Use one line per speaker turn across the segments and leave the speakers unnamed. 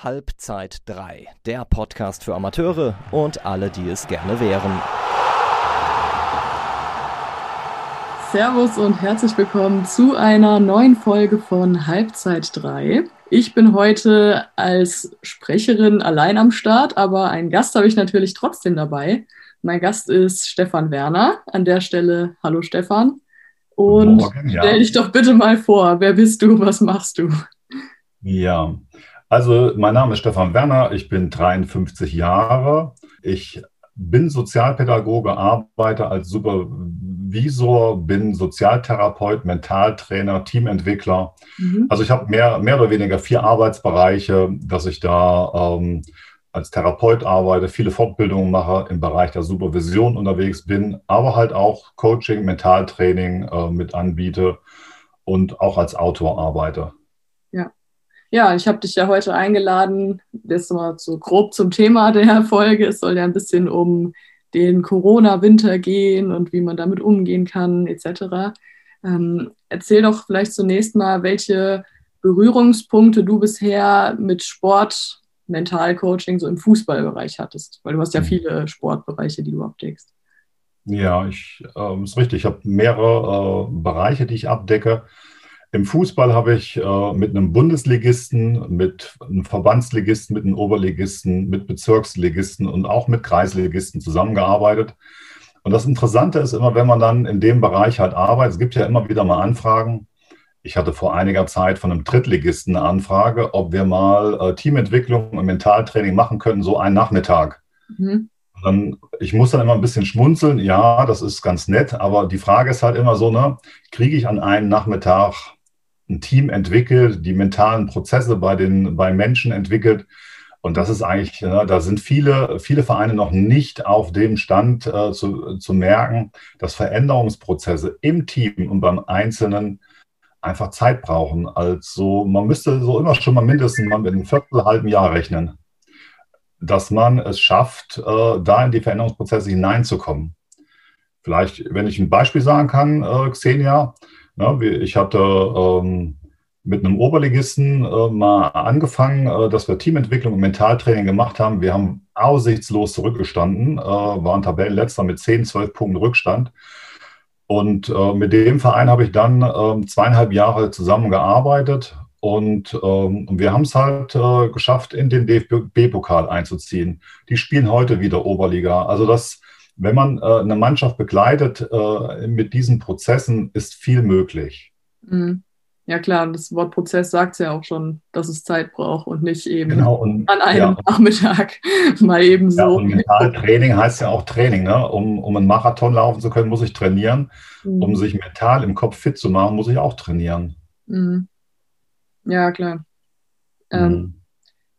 Halbzeit 3, der Podcast für Amateure und alle, die es gerne wären.
Servus und herzlich willkommen zu einer neuen Folge von Halbzeit 3. Ich bin heute als Sprecherin allein am Start, aber einen Gast habe ich natürlich trotzdem dabei. Mein Gast ist Stefan Werner. An der Stelle, hallo Stefan. Und Morgen, ja. stell dich doch bitte mal vor. Wer bist du? Was machst du?
Ja, also, mein Name ist Stefan Werner, ich bin 53 Jahre. Ich bin Sozialpädagoge, arbeite als Supervisor, bin Sozialtherapeut, Mentaltrainer, Teamentwickler. Mhm. Also ich habe mehr, mehr oder weniger vier Arbeitsbereiche, dass ich da ähm, als Therapeut arbeite, viele Fortbildungen mache, im Bereich der Supervision unterwegs bin, aber halt auch Coaching, Mentaltraining äh, mit anbiete und auch als Autor arbeite.
Ja, ich habe dich ja heute eingeladen, jetzt mal so grob zum Thema der Folge. Es soll ja ein bisschen um den Corona-Winter gehen und wie man damit umgehen kann, etc. Ähm, erzähl doch vielleicht zunächst mal, welche Berührungspunkte du bisher mit Sport, Mentalcoaching so im Fußballbereich hattest, weil du hast ja mhm. viele Sportbereiche, die du abdeckst.
Ja, ich äh, ist richtig. Ich habe mehrere äh, Bereiche, die ich abdecke. Im Fußball habe ich äh, mit einem Bundesligisten, mit einem Verbandsligisten, mit einem Oberligisten, mit Bezirksligisten und auch mit Kreisligisten zusammengearbeitet. Und das Interessante ist immer, wenn man dann in dem Bereich halt arbeitet, es gibt ja immer wieder mal Anfragen. Ich hatte vor einiger Zeit von einem Drittligisten eine Anfrage, ob wir mal äh, Teamentwicklung und Mentaltraining machen können, so einen Nachmittag. Mhm. Dann, ich muss dann immer ein bisschen schmunzeln. Ja, das ist ganz nett, aber die Frage ist halt immer so, ne, kriege ich an einem Nachmittag ein Team entwickelt, die mentalen Prozesse bei den bei Menschen entwickelt. Und das ist eigentlich, da sind viele, viele Vereine noch nicht auf dem Stand äh, zu, zu merken, dass Veränderungsprozesse im Team und beim Einzelnen einfach Zeit brauchen. Also man müsste so immer schon mal mindestens mal mit einem Viertel, halben Jahr rechnen, dass man es schafft, äh, da in die Veränderungsprozesse hineinzukommen. Vielleicht, wenn ich ein Beispiel sagen kann, äh, Xenia, ja, ich hatte ähm, mit einem Oberligisten äh, mal angefangen, äh, dass wir Teamentwicklung und Mentaltraining gemacht haben. Wir haben aussichtslos zurückgestanden, äh, waren Tabellenletzter mit 10, 12 Punkten Rückstand. Und äh, mit dem Verein habe ich dann ähm, zweieinhalb Jahre zusammengearbeitet und ähm, wir haben es halt äh, geschafft, in den DFB-Pokal einzuziehen. Die spielen heute wieder Oberliga. Also das wenn man äh, eine Mannschaft begleitet äh, mit diesen Prozessen, ist viel möglich.
Mhm. Ja klar, das Wort Prozess sagt es ja auch schon, dass es Zeit braucht und nicht eben genau, und, an einem ja. Nachmittag mal eben so. Ja, und
Mentaltraining heißt ja auch Training. Ne? Um, um einen Marathon laufen zu können, muss ich trainieren. Mhm. Um sich mental im Kopf fit zu machen, muss ich auch trainieren.
Mhm. Ja, klar. Ähm, mhm.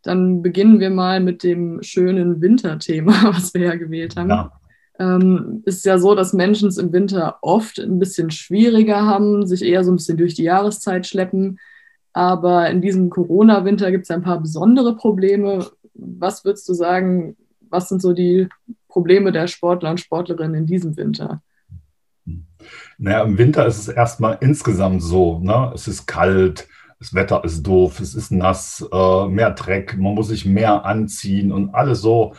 Dann beginnen wir mal mit dem schönen Winterthema, was wir ja gewählt haben. Ja ähm, ist ja so, dass Menschen es im Winter oft ein bisschen schwieriger haben, sich eher so ein bisschen durch die Jahreszeit schleppen. Aber in diesem Corona-Winter gibt es ein paar besondere Probleme. Was würdest du sagen, was sind so die Probleme der Sportler und Sportlerinnen in diesem Winter?
Naja, im Winter ist es erstmal insgesamt so. Ne? Es ist kalt, das Wetter ist doof, es ist nass, äh, mehr Dreck, man muss sich mehr anziehen und alles so.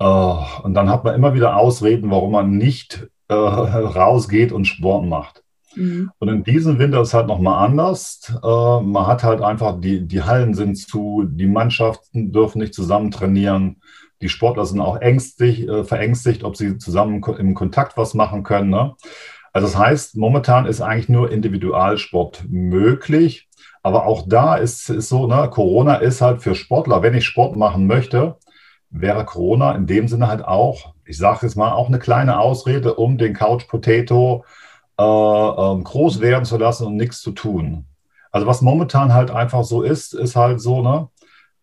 Uh, und dann hat man immer wieder Ausreden, warum man nicht äh, rausgeht und Sport macht. Mhm. Und in diesem Winter ist es halt nochmal anders. Äh, man hat halt einfach, die, die Hallen sind zu, die Mannschaften dürfen nicht zusammen trainieren. Die Sportler sind auch ängstlich, äh, verängstigt, ob sie zusammen im Kontakt was machen können. Ne? Also das heißt, momentan ist eigentlich nur Individualsport möglich. Aber auch da ist es so, ne, Corona ist halt für Sportler, wenn ich Sport machen möchte, wäre Corona in dem Sinne halt auch, ich sage jetzt mal, auch eine kleine Ausrede, um den Couch Potato äh, äh, groß werden zu lassen und nichts zu tun. Also was momentan halt einfach so ist, ist halt so, ne?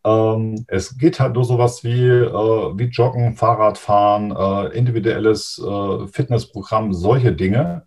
Ähm, es geht halt nur sowas wie, äh, wie Joggen, Fahrradfahren, äh, individuelles äh, Fitnessprogramm, solche Dinge.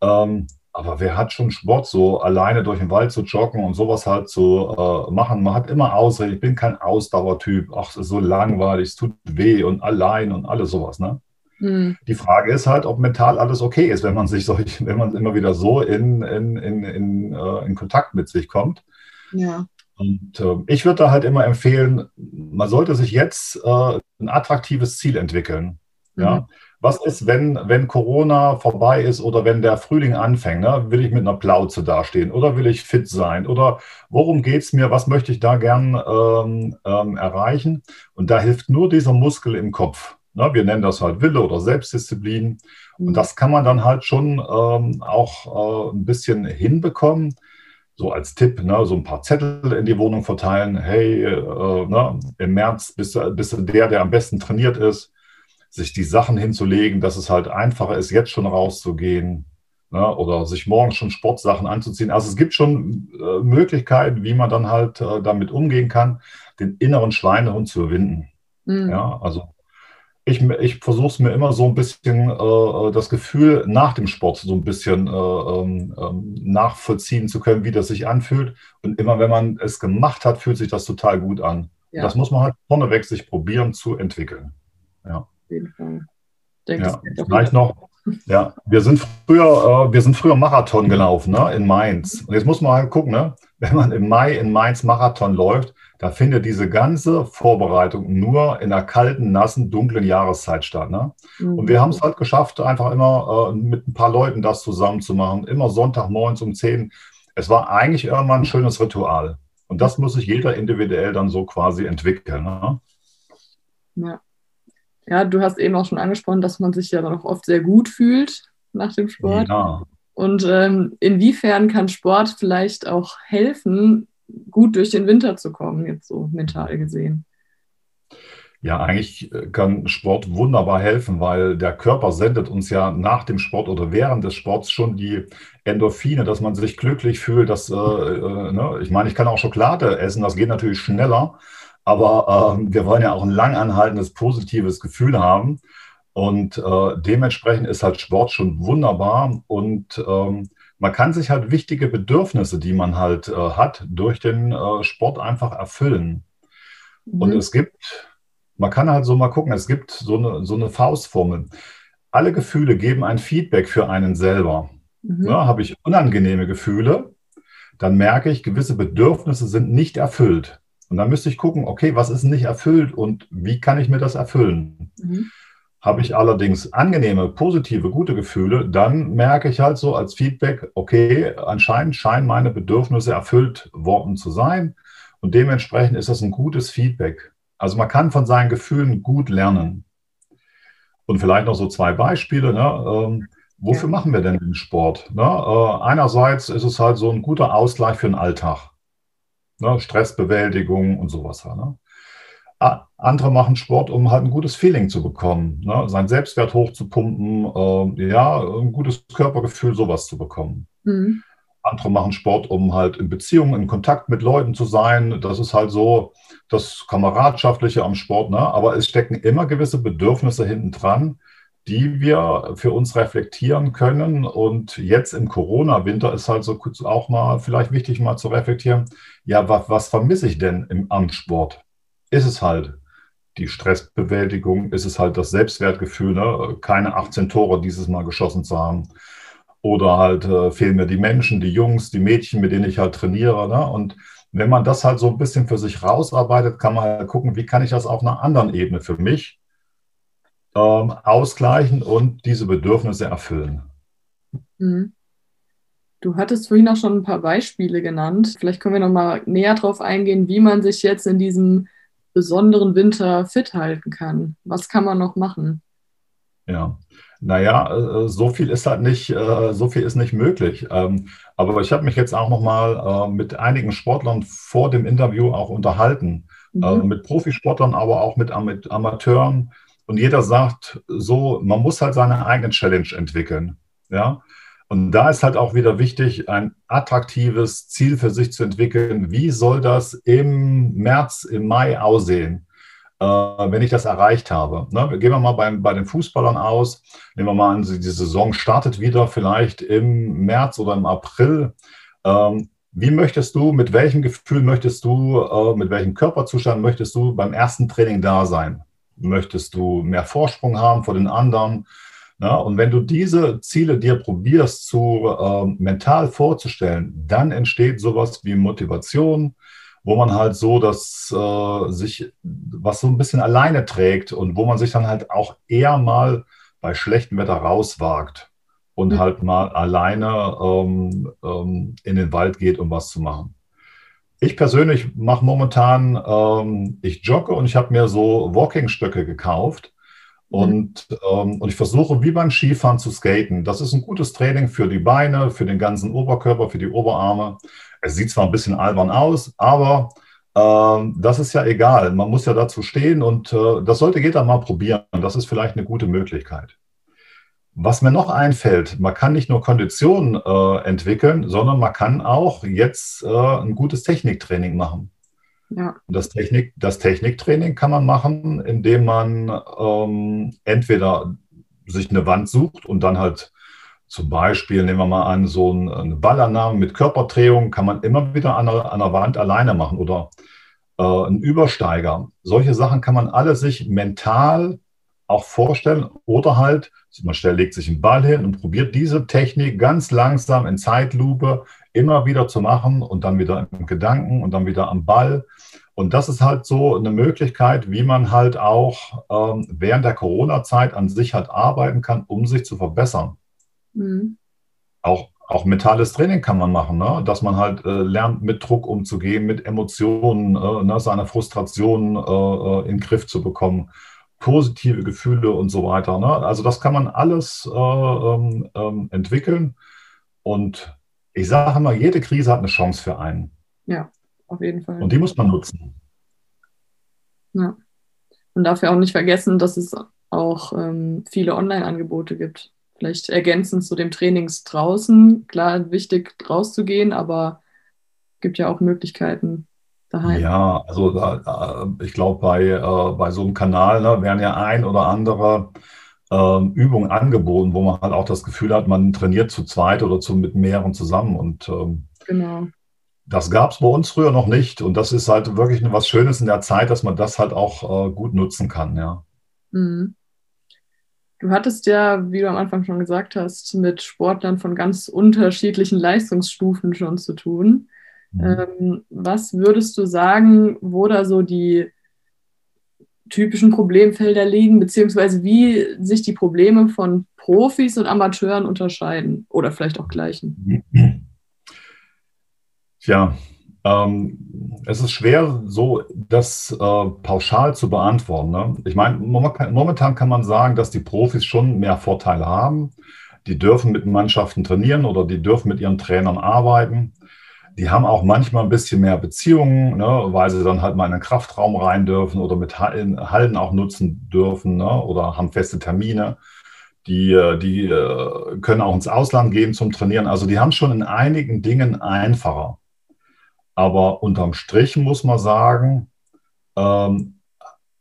Ähm, aber wer hat schon Sport, so alleine durch den Wald zu joggen und sowas halt zu äh, machen? Man hat immer Ausreden, ich bin kein Ausdauertyp, ach, es ist so langweilig, es tut weh und allein und alles sowas, ne? Mhm. Die Frage ist halt, ob mental alles okay ist, wenn man sich solch, wenn man immer wieder so in, in, in, in, äh, in Kontakt mit sich kommt. Ja. Und äh, ich würde da halt immer empfehlen, man sollte sich jetzt äh, ein attraktives Ziel entwickeln. Mhm. Ja. Was ist, wenn, wenn Corona vorbei ist oder wenn der Frühling anfängt? Ne? Will ich mit einer Plauze dastehen oder will ich fit sein? Oder worum geht es mir? Was möchte ich da gern ähm, ähm, erreichen? Und da hilft nur dieser Muskel im Kopf. Ne? Wir nennen das halt Wille oder Selbstdisziplin. Und mhm. das kann man dann halt schon ähm, auch äh, ein bisschen hinbekommen. So als Tipp, ne, so ein paar Zettel in die Wohnung verteilen. Hey, äh, ne, im März bist, bist du der, der am besten trainiert ist sich die Sachen hinzulegen, dass es halt einfacher ist, jetzt schon rauszugehen ne, oder sich morgen schon Sportsachen anzuziehen. Also es gibt schon äh, Möglichkeiten, wie man dann halt äh, damit umgehen kann, den inneren Schweinehund zu überwinden. Mhm. Ja, also ich, ich versuche es mir immer so ein bisschen äh, das Gefühl nach dem Sport so ein bisschen äh, ähm, ähm, nachvollziehen zu können, wie das sich anfühlt. Und immer wenn man es gemacht hat, fühlt sich das total gut an. Ja. Das muss man halt vorneweg sich probieren zu entwickeln. Ja jeden Fall. Denke, ja, vielleicht noch. Ja, wir sind früher, äh, wir sind früher Marathon gelaufen, ne, in Mainz. Und jetzt muss man halt gucken, ne, wenn man im Mai in Mainz Marathon läuft, da findet diese ganze Vorbereitung nur in einer kalten, nassen, dunklen Jahreszeit statt. Ne? Mhm. Und wir haben es halt geschafft, einfach immer äh, mit ein paar Leuten das zusammen zu machen. Immer Sonntagmorgens um 10. Es war eigentlich irgendwann ein schönes Ritual. Und das muss sich jeder individuell dann so quasi entwickeln. Ne?
Ja. Ja, du hast eben auch schon angesprochen, dass man sich ja dann auch oft sehr gut fühlt nach dem Sport. Ja. Und ähm, inwiefern kann Sport vielleicht auch helfen, gut durch den Winter zu kommen, jetzt so mental gesehen?
Ja, eigentlich äh, kann Sport wunderbar helfen, weil der Körper sendet uns ja nach dem Sport oder während des Sports schon die Endorphine, dass man sich glücklich fühlt. Dass, äh, äh, ne? Ich meine, ich kann auch Schokolade essen, das geht natürlich schneller. Aber äh, wir wollen ja auch ein langanhaltendes, positives Gefühl haben. Und äh, dementsprechend ist halt Sport schon wunderbar. Und ähm, man kann sich halt wichtige Bedürfnisse, die man halt äh, hat, durch den äh, Sport einfach erfüllen. Mhm. Und es gibt, man kann halt so mal gucken, es gibt so eine, so eine Faustformel. Alle Gefühle geben ein Feedback für einen selber. Mhm. Ja, Habe ich unangenehme Gefühle, dann merke ich, gewisse Bedürfnisse sind nicht erfüllt. Und dann müsste ich gucken, okay, was ist nicht erfüllt und wie kann ich mir das erfüllen? Mhm. Habe ich allerdings angenehme, positive, gute Gefühle, dann merke ich halt so als Feedback, okay, anscheinend scheinen meine Bedürfnisse erfüllt worden zu sein. Und dementsprechend ist das ein gutes Feedback. Also man kann von seinen Gefühlen gut lernen. Und vielleicht noch so zwei Beispiele. Ne? Ähm, wofür ja. machen wir denn den Sport? Ne? Äh, einerseits ist es halt so ein guter Ausgleich für den Alltag. Ne? Stressbewältigung und sowas. Ne? Andere machen Sport, um halt ein gutes Feeling zu bekommen, ne? seinen Selbstwert hochzupumpen, äh, ja, ein gutes Körpergefühl, sowas zu bekommen. Mhm. Andere machen Sport, um halt in Beziehungen, in Kontakt mit Leuten zu sein. Das ist halt so das Kameradschaftliche am Sport. Ne? Aber es stecken immer gewisse Bedürfnisse hinten dran, die wir für uns reflektieren können. Und jetzt im Corona-Winter ist halt so auch mal vielleicht wichtig, mal zu reflektieren, ja, was, was vermisse ich denn im Amtssport? Ist es halt die Stressbewältigung, ist es halt das Selbstwertgefühl, ne? keine 18 Tore dieses Mal geschossen zu haben. Oder halt äh, fehlen mir die Menschen, die Jungs, die Mädchen, mit denen ich halt trainiere. Ne? Und wenn man das halt so ein bisschen für sich rausarbeitet, kann man halt gucken, wie kann ich das auf einer anderen Ebene für mich ähm, ausgleichen und diese Bedürfnisse erfüllen.
Mhm. Du hattest vorhin auch schon ein paar Beispiele genannt. Vielleicht können wir noch mal näher darauf eingehen, wie man sich jetzt in diesem besonderen Winter fit halten kann. Was kann man noch machen?
Ja, naja, äh, so viel ist halt nicht, äh, so viel ist nicht möglich. Ähm, aber ich habe mich jetzt auch noch mal äh, mit einigen Sportlern vor dem Interview auch unterhalten. Mhm. Mit Profisportlern, aber auch mit Amateuren und jeder sagt so, man muss halt seine eigene Challenge entwickeln. Ja. Und da ist halt auch wieder wichtig, ein attraktives Ziel für sich zu entwickeln. Wie soll das im März, im Mai aussehen, äh, wenn ich das erreicht habe? Ne? Gehen wir mal bei, bei den Fußballern aus. Nehmen wir mal an, die Saison startet wieder vielleicht im März oder im April. Ähm, wie möchtest du, mit welchem Gefühl möchtest du, äh, mit welchem Körperzustand möchtest du beim ersten Training da sein? Möchtest du mehr Vorsprung haben vor den anderen? Na, und wenn du diese Ziele dir probierst zu äh, mental vorzustellen, dann entsteht sowas wie Motivation wo man halt so das äh, sich, was so ein bisschen alleine trägt und wo man sich dann halt auch eher mal bei schlechtem Wetter rauswagt und mhm. halt mal alleine ähm, ähm, in den Wald geht, um was zu machen. Ich persönlich mache momentan, ähm, ich jogge und ich habe mir so Walking-Stöcke gekauft. Mhm. Und, ähm, und ich versuche wie beim Skifahren zu skaten. Das ist ein gutes Training für die Beine, für den ganzen Oberkörper, für die Oberarme. Es sieht zwar ein bisschen albern aus, aber äh, das ist ja egal. Man muss ja dazu stehen und äh, das sollte jeder mal probieren. Das ist vielleicht eine gute Möglichkeit. Was mir noch einfällt, man kann nicht nur Konditionen äh, entwickeln, sondern man kann auch jetzt äh, ein gutes Techniktraining machen. Ja. Das, Technik, das Techniktraining kann man machen, indem man ähm, entweder sich eine Wand sucht und dann halt zum Beispiel, nehmen wir mal an, so eine Ballannahme mit Körperdrehung kann man immer wieder an der, an der Wand alleine machen oder äh, ein Übersteiger. Solche Sachen kann man alle sich mental auch vorstellen oder halt, man legt sich einen Ball hin und probiert diese Technik ganz langsam in Zeitlupe immer wieder zu machen und dann wieder im Gedanken und dann wieder am Ball. Und das ist halt so eine Möglichkeit, wie man halt auch ähm, während der Corona-Zeit an sich halt arbeiten kann, um sich zu verbessern. Mhm. Auch, auch mentales Training kann man machen, ne? dass man halt äh, lernt, mit Druck umzugehen, mit Emotionen, äh, ne? seine Frustration äh, äh, in den Griff zu bekommen, positive Gefühle und so weiter. Ne? Also das kann man alles äh, ähm, ähm, entwickeln. Und ich sage immer, jede Krise hat eine Chance für einen.
Ja, auf jeden Fall.
Und die muss man nutzen.
Ja. Und dafür auch nicht vergessen, dass es auch ähm, viele Online-Angebote gibt vielleicht ergänzend zu dem Trainings draußen. Klar, wichtig rauszugehen, aber es gibt ja auch Möglichkeiten daheim.
Ja, also da, ich glaube, bei, äh, bei so einem Kanal ne, werden ja ein oder andere äh, Übungen angeboten, wo man halt auch das Gefühl hat, man trainiert zu zweit oder zu, mit mehreren zusammen. Und ähm, genau. das gab es bei uns früher noch nicht. Und das ist halt wirklich was Schönes in der Zeit, dass man das halt auch äh, gut nutzen kann, ja. Mhm.
Du hattest ja, wie du am Anfang schon gesagt hast, mit Sportlern von ganz unterschiedlichen Leistungsstufen schon zu tun. Mhm. Ähm, was würdest du sagen, wo da so die typischen Problemfelder liegen, beziehungsweise wie sich die Probleme von Profis und Amateuren unterscheiden oder vielleicht auch gleichen?
Tja, ähm, es ist schwer, so das äh, pauschal zu beantworten. Ne? Ich meine, momentan kann man sagen, dass die Profis schon mehr Vorteile haben. Die dürfen mit Mannschaften trainieren oder die dürfen mit ihren Trainern arbeiten. Die haben auch manchmal ein bisschen mehr Beziehungen, ne, weil sie dann halt mal in den Kraftraum rein dürfen oder mit Hallen auch nutzen dürfen ne, oder haben feste Termine. Die, äh, die äh, können auch ins Ausland gehen zum Trainieren. Also die haben schon in einigen Dingen einfacher. Aber unterm Strich muss man sagen, ähm,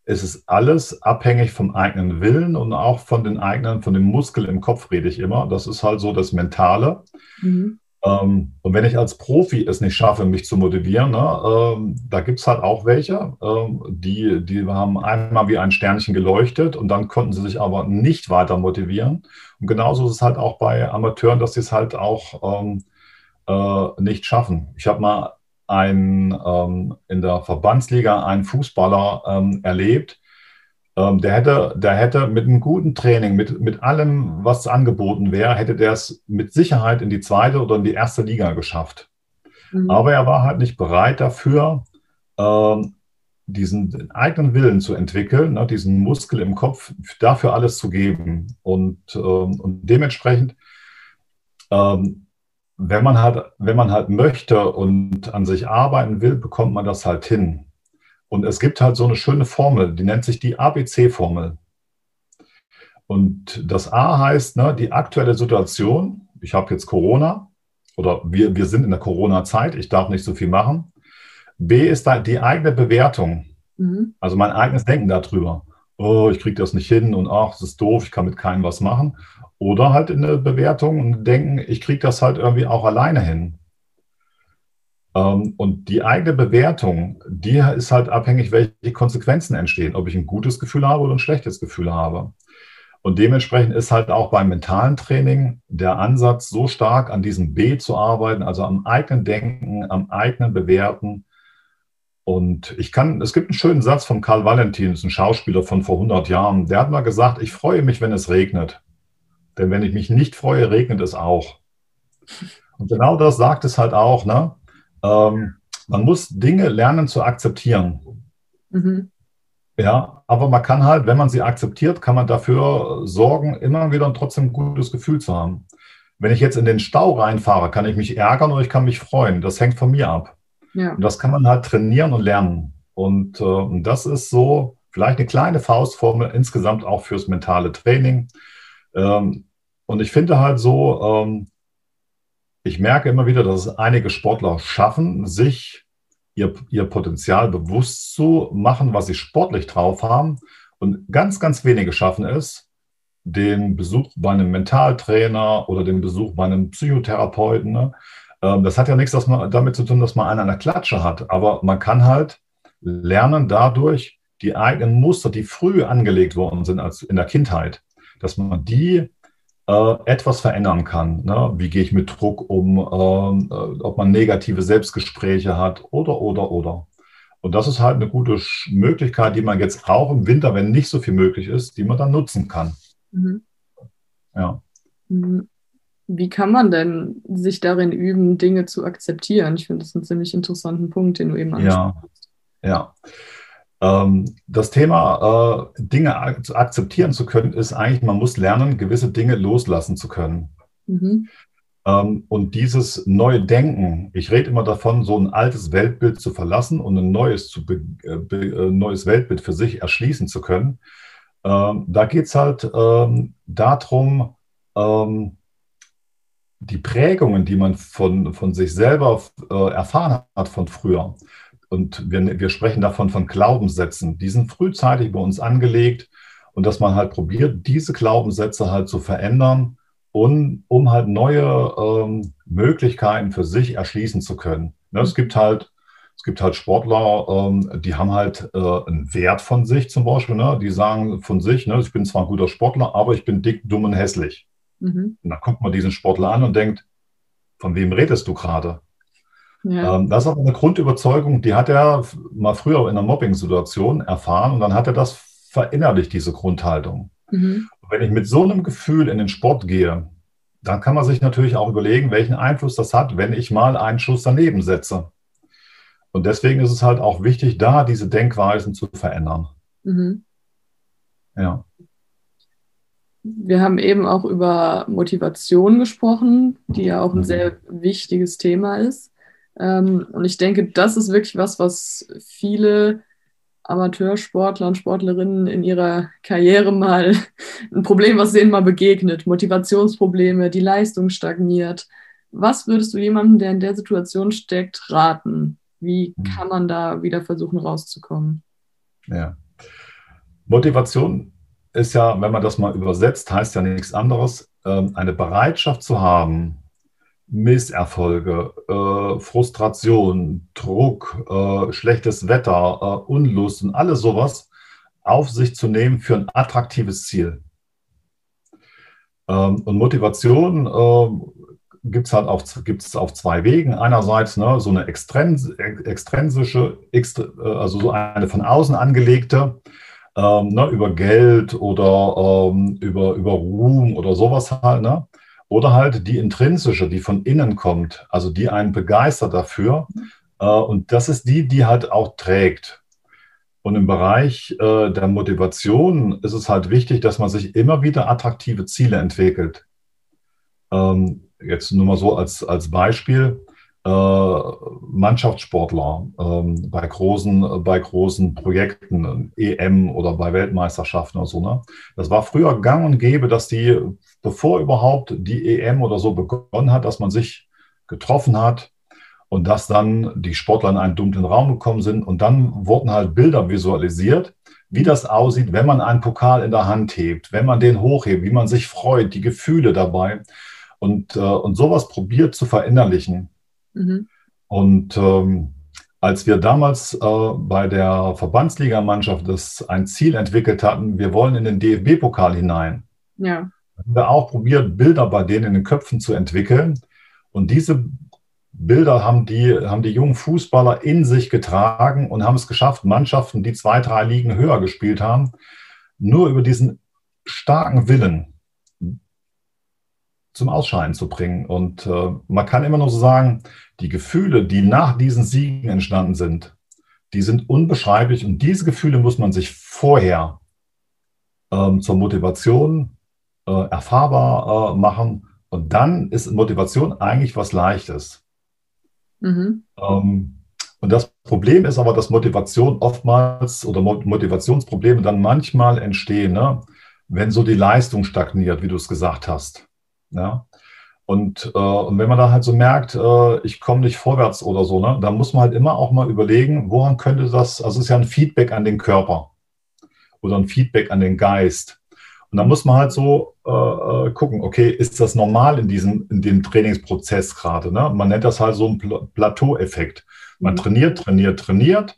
es ist alles abhängig vom eigenen Willen und auch von den eigenen, von dem Muskel im Kopf rede ich immer. Das ist halt so das Mentale. Mhm. Ähm, und wenn ich als Profi es nicht schaffe, mich zu motivieren, ne, ähm, da gibt es halt auch welche, ähm, die, die haben einmal wie ein Sternchen geleuchtet und dann konnten sie sich aber nicht weiter motivieren. Und genauso ist es halt auch bei Amateuren, dass sie es halt auch ähm, äh, nicht schaffen. Ich habe mal ein, ähm, in der Verbandsliga einen Fußballer ähm, erlebt, der, hätte, der hätte mit einem guten Training, mit, mit allem, was angeboten wäre, hätte der es mit Sicherheit in die zweite oder in die erste Liga geschafft. Mhm. Aber er war halt nicht bereit dafür, ähm, diesen eigenen Willen zu entwickeln, ne, diesen Muskel im Kopf, dafür alles zu geben. Und, ähm, und dementsprechend ähm, wenn man halt, wenn man halt möchte und an sich arbeiten will, bekommt man das halt hin. Und es gibt halt so eine schöne Formel, die nennt sich die ABC-Formel. Und das A heißt, ne, die aktuelle Situation, ich habe jetzt Corona oder wir, wir sind in der Corona-Zeit, ich darf nicht so viel machen. B ist da die eigene Bewertung, mhm. also mein eigenes Denken darüber. Oh, ich kriege das nicht hin und ach, das ist doof, ich kann mit keinem was machen. Oder halt in der Bewertung und denken, ich kriege das halt irgendwie auch alleine hin. Ähm, und die eigene Bewertung, die ist halt abhängig, welche Konsequenzen entstehen, ob ich ein gutes Gefühl habe oder ein schlechtes Gefühl habe. Und dementsprechend ist halt auch beim mentalen Training der Ansatz, so stark an diesem B zu arbeiten, also am eigenen Denken, am eigenen Bewerten, Und ich kann, es gibt einen schönen Satz von Karl Valentin, das ist ein Schauspieler von vor 100 Jahren, der hat mal gesagt, ich freue mich, wenn es regnet. Denn wenn ich mich nicht freue, regnet es auch. Und genau das sagt es halt auch. Ne? Ähm, man muss Dinge lernen zu akzeptieren. Mhm. Ja, aber man kann halt, wenn man sie akzeptiert, kann man dafür sorgen, immer wieder trotzdem ein gutes Gefühl zu haben. Wenn ich jetzt in den Stau reinfahre, kann ich mich ärgern oder ich kann mich freuen. Das hängt von mir ab. Ja. Und das kann man halt trainieren und lernen. Und äh, das ist so vielleicht eine kleine Faustformel insgesamt auch fürs mentale Training. Ähm, und ich finde halt so, ähm, ich merke immer wieder, dass es einige Sportler schaffen, sich ihr, ihr Potenzial bewusst zu machen, was sie sportlich drauf haben. Und ganz, ganz wenige schaffen es, den Besuch bei einem Mentaltrainer oder den Besuch bei einem Psychotherapeuten. Ne? Ähm, das hat ja nichts damit zu tun, dass man einen an der Klatsche hat, aber man kann halt lernen dadurch, die eigenen Muster, die früh angelegt worden sind als in der Kindheit, dass man die äh, etwas verändern kann. Ne? Wie gehe ich mit Druck um, ähm, äh, ob man negative Selbstgespräche hat oder, oder, oder. Und das ist halt eine gute Möglichkeit, die man jetzt auch im Winter, wenn nicht so viel möglich ist, die man dann nutzen kann. Mhm.
Ja. Mhm. Wie kann man denn sich darin üben, Dinge zu akzeptieren? Ich finde das einen ziemlich interessanten Punkt, den du eben
angesprochen hast. Ja, ja. Ähm, das Thema, äh, Dinge ak akzeptieren zu können, ist eigentlich, man muss lernen, gewisse Dinge loslassen zu können. Mhm. Ähm, und dieses neue Denken, ich rede immer davon, so ein altes Weltbild zu verlassen und ein neues, zu äh, äh, neues Weltbild für sich erschließen zu können. Ähm, da geht es halt darum, die Prägungen, die man von, von sich selber erfahren hat von früher, und wir, wir sprechen davon von Glaubenssätzen, die sind frühzeitig bei uns angelegt und dass man halt probiert, diese Glaubenssätze halt zu verändern, und, um halt neue ähm, Möglichkeiten für sich erschließen zu können. Ne, es gibt halt es gibt halt Sportler, ähm, die haben halt äh, einen Wert von sich zum Beispiel. Ne? Die sagen von sich, ne, ich bin zwar ein guter Sportler, aber ich bin dick, dumm und hässlich. Mhm. Und dann guckt man diesen Sportler an und denkt, von wem redest du gerade? Ja. Ähm, das ist aber eine Grundüberzeugung, die hat er mal früher in einer Mobbing-Situation erfahren und dann hat er das verinnerlicht, diese Grundhaltung. Mhm. Wenn ich mit so einem Gefühl in den Sport gehe, dann kann man sich natürlich auch überlegen, welchen Einfluss das hat, wenn ich mal einen Schuss daneben setze. Und deswegen ist es halt auch wichtig, da diese Denkweisen zu verändern. Mhm.
Ja. Wir haben eben auch über Motivation gesprochen, die ja auch ein mhm. sehr wichtiges Thema ist. Ähm, und ich denke, das ist wirklich was, was viele Amateursportler und Sportlerinnen in ihrer Karriere mal ein Problem, was denen mal begegnet. Motivationsprobleme, die Leistung stagniert. Was würdest du jemandem, der in der Situation steckt, raten? Wie hm. kann man da wieder versuchen rauszukommen?
Ja. Motivation ist ja, wenn man das mal übersetzt, heißt ja nichts anderes, ähm, eine Bereitschaft zu haben, Misserfolge, äh, Frustration, Druck, äh, schlechtes Wetter, äh, Unlust und alles sowas auf sich zu nehmen für ein attraktives Ziel. Ähm, und Motivation äh, gibt es halt auf, gibt's auf zwei Wegen. Einerseits ne, so eine extrins extrinsische, äh, also so eine von außen angelegte, ähm, ne, über Geld oder ähm, über, über Ruhm oder sowas halt. Ne? Oder halt die intrinsische, die von innen kommt, also die einen begeistert dafür. Äh, und das ist die, die halt auch trägt. Und im Bereich äh, der Motivation ist es halt wichtig, dass man sich immer wieder attraktive Ziele entwickelt. Ähm, jetzt nur mal so als, als Beispiel. Äh, Mannschaftssportler ähm, bei, großen, bei großen Projekten, EM oder bei Weltmeisterschaften oder so. Ne? Das war früher gang und gäbe, dass die, bevor überhaupt die EM oder so begonnen hat, dass man sich getroffen hat und dass dann die Sportler in einen dunklen Raum gekommen sind und dann wurden halt Bilder visualisiert, wie das aussieht, wenn man einen Pokal in der Hand hebt, wenn man den hochhebt, wie man sich freut, die Gefühle dabei und, äh, und sowas probiert zu verinnerlichen. Mhm. Und ähm, als wir damals äh, bei der Verbandsligamannschaft das ein Ziel entwickelt hatten, wir wollen in den DFB-Pokal hinein, ja. haben wir auch probiert, Bilder bei denen in den Köpfen zu entwickeln. Und diese Bilder haben die, haben die jungen Fußballer in sich getragen und haben es geschafft, Mannschaften, die zwei, drei Ligen höher gespielt haben, nur über diesen starken Willen zum Ausscheiden zu bringen. Und äh, man kann immer nur so sagen, die Gefühle, die nach diesen Siegen entstanden sind, die sind unbeschreiblich und diese Gefühle muss man sich vorher ähm, zur Motivation äh, erfahrbar äh, machen. Und dann ist Motivation eigentlich was Leichtes. Mhm. Ähm, und das Problem ist aber, dass Motivation oftmals oder Motivationsprobleme dann manchmal entstehen, ne? wenn so die Leistung stagniert, wie du es gesagt hast. Ja? Und, äh, und wenn man dann halt so merkt, äh, ich komme nicht vorwärts oder so, ne, dann muss man halt immer auch mal überlegen, woran könnte das, also es ist ja ein Feedback an den Körper oder ein Feedback an den Geist. Und dann muss man halt so äh, äh gucken, okay, ist das normal in diesem, in dem Trainingsprozess gerade? Ne? Man nennt das halt so ein Pla Plateau-Effekt. Man mhm. trainiert, trainiert, trainiert,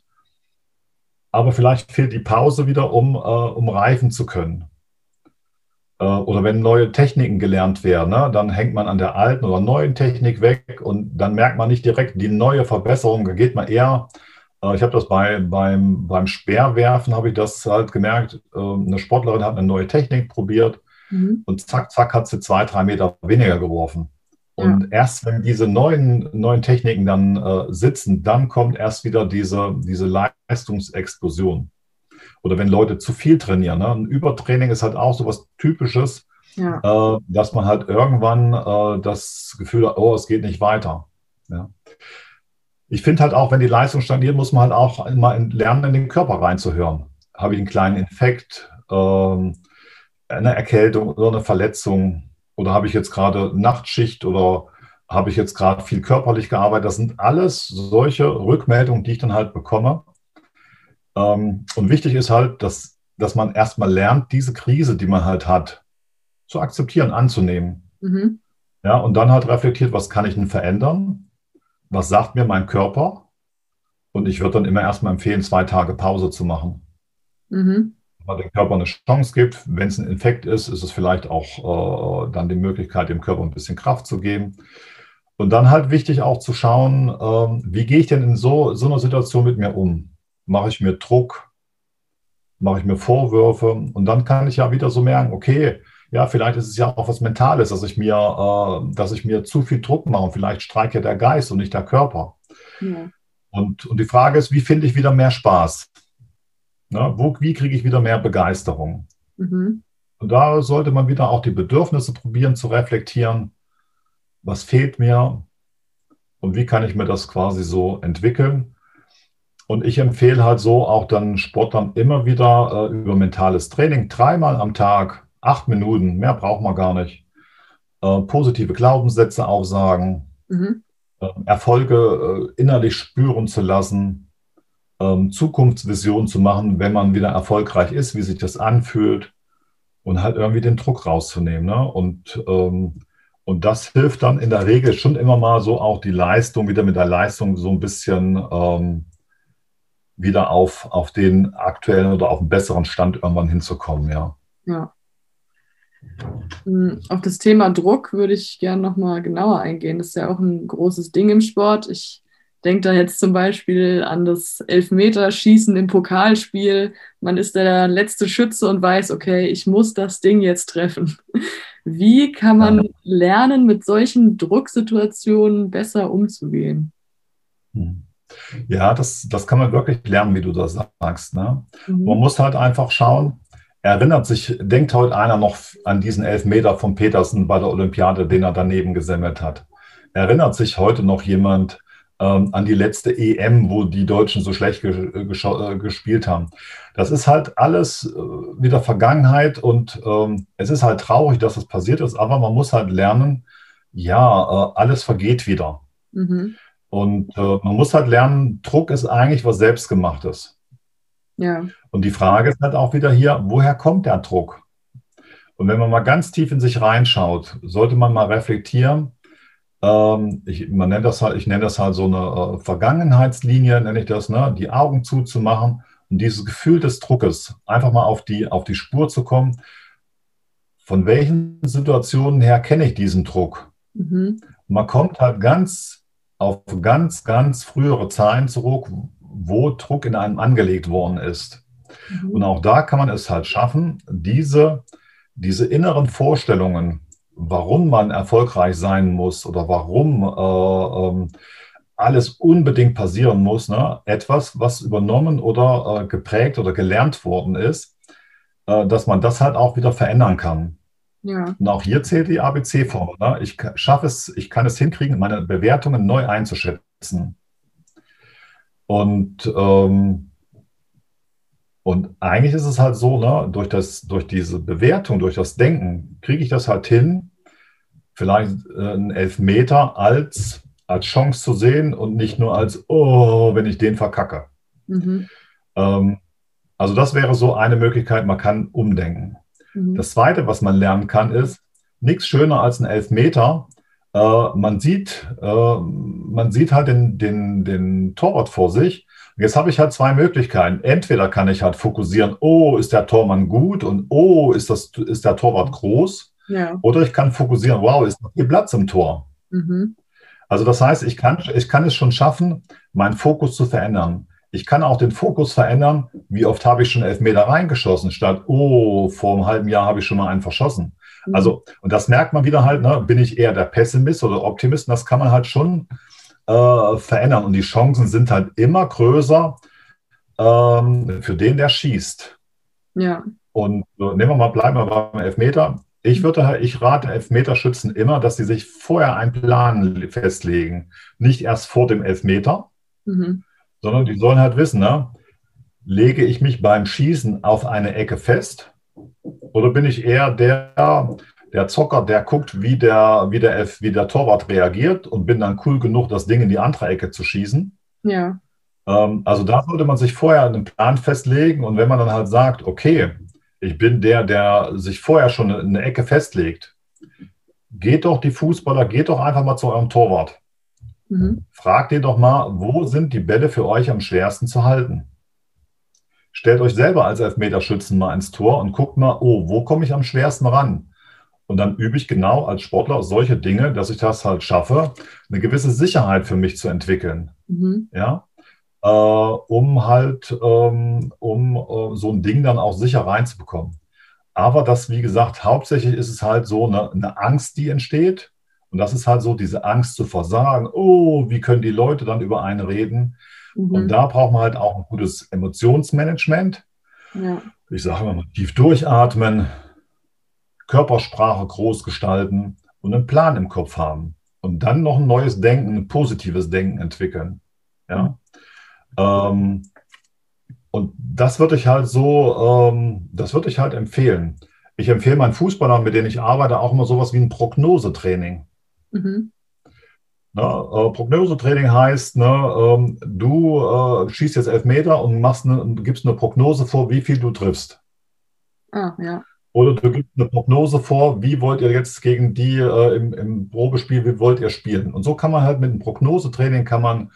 aber vielleicht fehlt die Pause wieder, um, äh, um reifen zu können. Äh, oder wenn neue Techniken gelernt werden, ne, dann hängt man an der alten oder neuen Technik weg und dann merkt man nicht direkt die neue Verbesserung. Da geht man eher, äh, ich habe das bei, beim, beim Speerwerfen, habe ich das halt gemerkt, äh, eine Sportlerin hat eine neue Technik probiert mhm. und zack, zack, hat sie zwei, drei Meter weniger geworfen. Und ja. erst wenn diese neuen, neuen Techniken dann äh, sitzen, dann kommt erst wieder diese, diese Leistungsexplosion oder wenn Leute zu viel trainieren. Ne? Ein Übertraining ist halt auch so was Typisches, ja. äh, dass man halt irgendwann äh, das Gefühl hat, oh, es geht nicht weiter. Ja? Ich finde halt auch, wenn die Leistung stagniert, muss man halt auch mal lernen, in den Körper reinzuhören. Habe ich einen kleinen Infekt, ähm, eine Erkältung oder eine Verletzung oder habe ich jetzt gerade Nachtschicht oder habe ich jetzt gerade viel körperlich gearbeitet. Das sind alles solche Rückmeldungen, die ich dann halt bekomme. Ähm, und wichtig ist halt, dass, dass man erstmal lernt, diese Krise, die man halt hat, zu akzeptieren, anzunehmen. Mhm. Ja, und dann halt reflektiert, was kann ich denn verändern? Was sagt mir mein Körper? Und ich würde dann immer erstmal empfehlen, zwei Tage Pause zu machen. Mhm. Weil dem Körper eine Chance gibt. Wenn es ein Infekt ist, ist es vielleicht auch äh, dann die Möglichkeit, dem Körper ein bisschen Kraft zu geben. Und dann halt wichtig auch zu schauen, äh, wie gehe ich denn in so, so einer Situation mit mir um? Mache ich mir Druck, mache ich mir Vorwürfe und dann kann ich ja wieder so merken, okay, ja, vielleicht ist es ja auch was Mentales, dass ich mir, äh, dass ich mir zu viel Druck mache und vielleicht streikt ja der Geist und nicht der Körper. Ja. Und, und die Frage ist, wie finde ich wieder mehr Spaß? Ne? Wo, wie kriege ich wieder mehr Begeisterung? Mhm. Und da sollte man wieder auch die Bedürfnisse probieren zu reflektieren. Was fehlt mir? Und wie kann ich mir das quasi so entwickeln? Und ich empfehle halt so auch dann Sportlern immer wieder äh, über mentales Training, dreimal am Tag, acht Minuten, mehr braucht man gar nicht. Äh, positive Glaubenssätze aufsagen, mhm. äh, Erfolge innerlich spüren zu lassen, ähm, Zukunftsvision zu machen, wenn man wieder erfolgreich ist, wie sich das anfühlt und halt irgendwie den Druck rauszunehmen. Ne? Und, ähm, und das hilft dann in der Regel schon immer mal so auch die Leistung, wieder mit der Leistung so ein bisschen. Ähm, wieder auf, auf den aktuellen oder auf einen besseren Stand irgendwann hinzukommen, ja.
Ja. Hm, auf das Thema Druck würde ich gerne nochmal genauer eingehen. Das ist ja auch ein großes Ding im Sport. Ich denke da jetzt zum Beispiel an das Elfmeterschießen im Pokalspiel. Man ist der letzte Schütze und weiß, okay, ich muss das Ding jetzt treffen. Wie kann man lernen, mit solchen Drucksituationen besser umzugehen?
Hm. Ja, das, das kann man wirklich lernen, wie du das sagst. Ne? Mhm. Man muss halt einfach schauen, erinnert sich, denkt heute einer noch an diesen Elfmeter von Petersen bei der Olympiade, den er daneben gesammelt hat? Erinnert sich heute noch jemand ähm, an die letzte EM, wo die Deutschen so schlecht ge äh, gespielt haben? Das ist halt alles äh, wieder Vergangenheit und ähm, es ist halt traurig, dass es das passiert ist, aber man muss halt lernen, ja, äh, alles vergeht wieder. Mhm. Und äh, man muss halt lernen, Druck ist eigentlich was Selbstgemachtes. Ja. Und die Frage ist halt auch wieder hier, woher kommt der Druck? Und wenn man mal ganz tief in sich reinschaut, sollte man mal reflektieren. Ähm, ich, man nennt das halt, ich nenne das halt so eine äh, Vergangenheitslinie, nenne ich das, ne? die Augen zuzumachen und dieses Gefühl des Druckes einfach mal auf die, auf die Spur zu kommen. Von welchen Situationen her kenne ich diesen Druck? Mhm. Man kommt halt ganz auf ganz, ganz frühere Zeiten zurück, wo Druck in einem angelegt worden ist. Mhm. Und auch da kann man es halt schaffen, diese, diese inneren Vorstellungen, warum man erfolgreich sein muss oder warum äh, ähm, alles unbedingt passieren muss, ne? etwas, was übernommen oder äh, geprägt oder gelernt worden ist, äh, dass man das halt auch wieder verändern kann. Ja. Und auch hier zählt die ABC-Formel. Ne? Ich schaffe es, ich kann es hinkriegen, meine Bewertungen neu einzuschätzen. Und, ähm, und eigentlich ist es halt so, ne, durch, das, durch diese Bewertung, durch das Denken, kriege ich das halt hin, vielleicht äh, einen Elfmeter als, als Chance zu sehen und nicht nur als, oh, wenn ich den verkacke. Mhm. Ähm, also das wäre so eine Möglichkeit, man kann umdenken. Mhm. Das Zweite, was man lernen kann, ist, nichts schöner als ein Elfmeter. Äh, man, sieht, äh, man sieht halt den, den, den Torwart vor sich. Jetzt habe ich halt zwei Möglichkeiten. Entweder kann ich halt fokussieren, oh, ist der Tormann gut und oh, ist, das, ist der Torwart groß. Ja. Oder ich kann fokussieren, wow, ist noch viel Platz im Tor. Mhm. Also das heißt, ich kann, ich kann es schon schaffen, meinen Fokus zu verändern. Ich kann auch den Fokus verändern. Wie oft habe ich schon Elfmeter reingeschossen, statt, oh, vor einem halben Jahr habe ich schon mal einen verschossen. Mhm. Also, und das merkt man wieder halt, ne, bin ich eher der Pessimist oder Optimist? Und das kann man halt schon äh, verändern. Und die Chancen sind halt immer größer ähm, für den, der schießt. Ja. Und äh, nehmen wir mal, bleiben wir beim Elfmeter. Ich würde, ich rate Elfmeterschützen immer, dass sie sich vorher einen Plan festlegen. Nicht erst vor dem Elfmeter, mhm sondern die sollen halt wissen, ne? lege ich mich beim Schießen auf eine Ecke fest oder bin ich eher der, der Zocker, der guckt, wie der, wie, der, wie der Torwart reagiert und bin dann cool genug, das Ding in die andere Ecke zu schießen. Ja. Ähm, also da sollte man sich vorher einen Plan festlegen und wenn man dann halt sagt, okay, ich bin der, der sich vorher schon eine Ecke festlegt, geht doch die Fußballer, geht doch einfach mal zu eurem Torwart. Mhm. Fragt ihr doch mal, wo sind die Bälle für euch am schwersten zu halten? Stellt euch selber als Elfmeterschützen mal ins Tor und guckt mal, oh, wo komme ich am schwersten ran? Und dann übe ich genau als Sportler solche Dinge, dass ich das halt schaffe, eine gewisse Sicherheit für mich zu entwickeln. Mhm. Ja, äh, um halt, ähm, um äh, so ein Ding dann auch sicher reinzubekommen. Aber das, wie gesagt, hauptsächlich ist es halt so eine, eine Angst, die entsteht. Und das ist halt so diese Angst zu versagen. Oh, wie können die Leute dann über einen reden? Mhm. Und da braucht man halt auch ein gutes Emotionsmanagement. Ja. Ich sage immer mal tief durchatmen, Körpersprache groß gestalten und einen Plan im Kopf haben. Und dann noch ein neues Denken, ein positives Denken entwickeln. Ja. Mhm. Ähm, und das würde ich halt so, ähm, das würde ich halt empfehlen. Ich empfehle meinen Fußballern, mit denen ich arbeite, auch immer sowas wie ein Prognosetraining. Mhm. Na, äh, Prognosetraining heißt, ne, ähm, du äh, schießt jetzt elf Meter und machst eine, gibst eine Prognose vor, wie viel du triffst. Ah, ja. Oder du gibst eine Prognose vor, wie wollt ihr jetzt gegen die äh, im, im, Probespiel, wie wollt ihr spielen? Und so kann man halt mit einem Prognosetraining kann man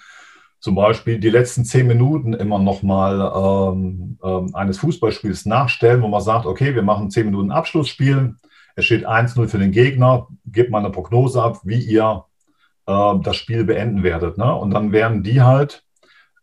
zum Beispiel die letzten zehn Minuten immer nochmal ähm, ähm, eines Fußballspiels nachstellen, wo man sagt, okay, wir machen zehn Minuten Abschlussspiel es steht 1-0 für den Gegner, gebt mal eine Prognose ab, wie ihr äh, das Spiel beenden werdet. Ne? Und dann werden die halt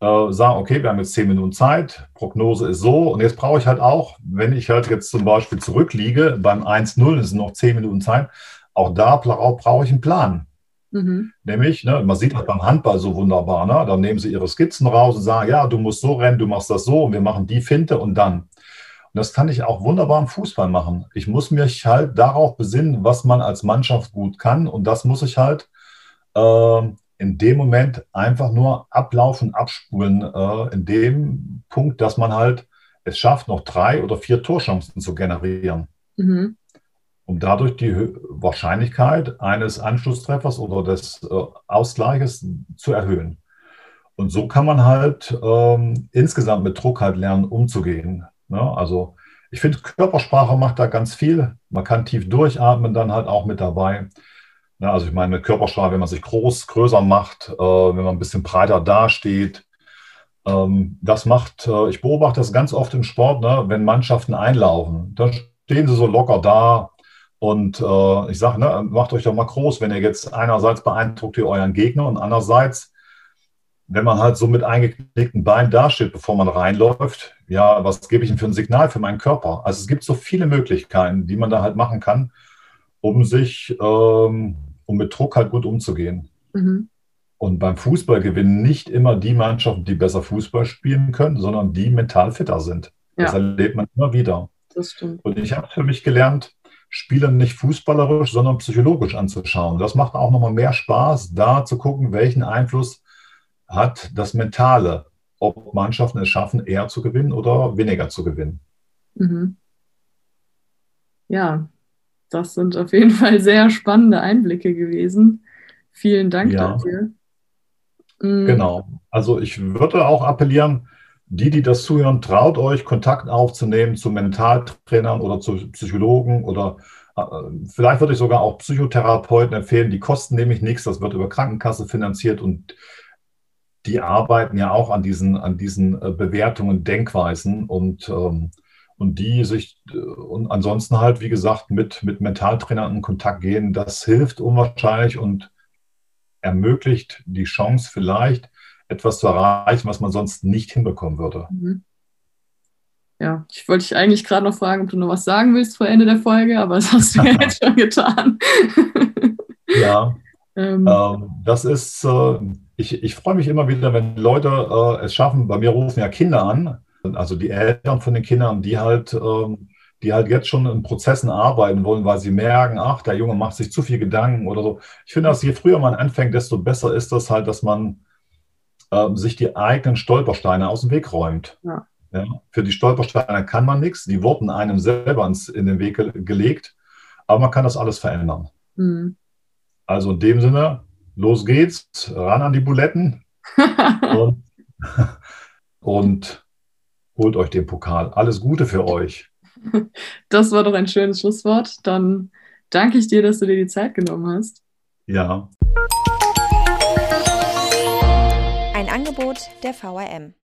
äh, sagen, okay, wir haben jetzt 10 Minuten Zeit, Prognose ist so. Und jetzt brauche ich halt auch, wenn ich halt jetzt zum Beispiel zurückliege, beim 1-0 ist noch 10 Minuten Zeit, auch da brauche ich einen Plan. Mhm. Nämlich, ne, man sieht halt beim Handball so wunderbar, ne? da nehmen sie ihre Skizzen raus und sagen, ja, du musst so rennen, du machst das so und wir machen die Finte und dann. Und das kann ich auch wunderbar im Fußball machen. Ich muss mich halt darauf besinnen, was man als Mannschaft gut kann. Und das muss ich halt äh, in dem Moment einfach nur ablaufen, abspulen, äh, in dem Punkt, dass man halt es schafft, noch drei oder vier Torchancen zu generieren. Mhm. Um dadurch die Wahrscheinlichkeit eines Anschlusstreffers oder des äh, Ausgleiches zu erhöhen. Und so kann man halt ähm, insgesamt mit Druck halt lernen, umzugehen. Ne? Also ich finde, Körpersprache macht da ganz viel. Man kann tief durchatmen dann halt auch mit dabei. Ne? Also ich meine, Körpersprache, wenn man sich groß, größer macht, äh, wenn man ein bisschen breiter dasteht, ähm, das macht, äh, ich beobachte das ganz oft im Sport, ne? wenn Mannschaften einlaufen, dann stehen sie so locker da, Und äh, ich sage, ne, macht euch doch mal groß, wenn ihr jetzt einerseits beeindruckt ihr euren Gegner und andererseits, wenn man halt so mit eingeknickten Beinen dasteht, bevor man reinläuft, ja, was gebe ich denn für ein Signal für meinen Körper? Also es gibt so viele Möglichkeiten, die man da halt machen kann, um sich, ähm, um mit Druck halt gut umzugehen. Mhm. Und beim Fußball gewinnen nicht immer die Mannschaften, die besser Fußball spielen können, sondern die mental fitter sind. Ja. Das erlebt man immer wieder.
Das stimmt.
Und ich habe für mich gelernt, Spiele nicht fußballerisch, sondern psychologisch anzuschauen. Das macht auch nochmal mehr Spaß, da zu gucken, welchen Einfluss hat das Mentale, ob Mannschaften es schaffen, eher zu gewinnen oder weniger zu gewinnen. Mhm.
Ja, das sind auf jeden Fall sehr spannende Einblicke gewesen. Vielen Dank ja. dafür.
Mhm. Genau. Also ich würde auch appellieren, die, die das zuhören, traut euch, Kontakt aufzunehmen zu Mentaltrainern oder zu Psychologen oder äh, vielleicht würde ich sogar auch Psychotherapeuten empfehlen. Die kosten nämlich nichts, das wird über Krankenkasse finanziert und die arbeiten ja auch an diesen, an diesen äh, Bewertungen, Denkweisen und, ähm, und die sich äh, und ansonsten halt, wie gesagt, mit, mit Mentaltrainern in Kontakt gehen, das hilft unwahrscheinlich und ermöglicht die Chance vielleicht, etwas zu erreichen, was man sonst nicht hinbekommen würde. Mhm.
Ja, ich wollte dich eigentlich gerade noch fragen, ob du noch was sagen willst vor Ende der Folge, aber das hast du ja jetzt schon getan.
ja, ähm. ähm, das ist, äh, ich, ich freue mich immer wieder, wenn Leute äh, es schaffen, bei mir rufen ja Kinder an, also die Eltern von den Kindern, die halt, äh, die halt jetzt schon in Prozessen arbeiten wollen, weil sie merken, ach, der Junge macht sich zu viel Gedanken oder so. Ich finde, dass je früher man anfängt, desto besser ist das halt, dass man äh, sich die eigenen Stolpersteine aus dem Weg räumt. Ja. Ja, für die Stolpersteine kann man nichts, die wurden einem selber ins, in den Weg ge gelegt, aber man kann das alles verändern. Mhm. Also in dem Sinne, los geht's, ran an die Buletten und, und holt euch den Pokal. Alles Gute für euch.
Das war doch ein schönes Schlusswort. Dann danke ich dir, dass du dir die Zeit genommen hast.
Ja.
Ein Angebot der VRM.